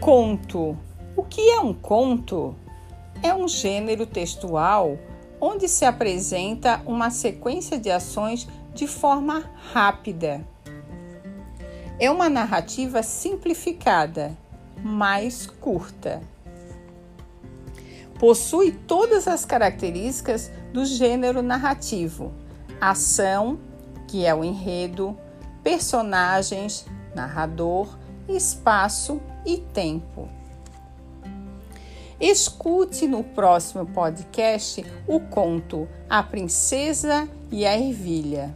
Conto. O que é um conto? É um gênero textual onde se apresenta uma sequência de ações de forma rápida. É uma narrativa simplificada, mais curta. Possui todas as características do gênero narrativo: ação, que é o enredo, personagens, narrador, espaço e tempo. Escute no próximo podcast o conto A Princesa e a Ervilha.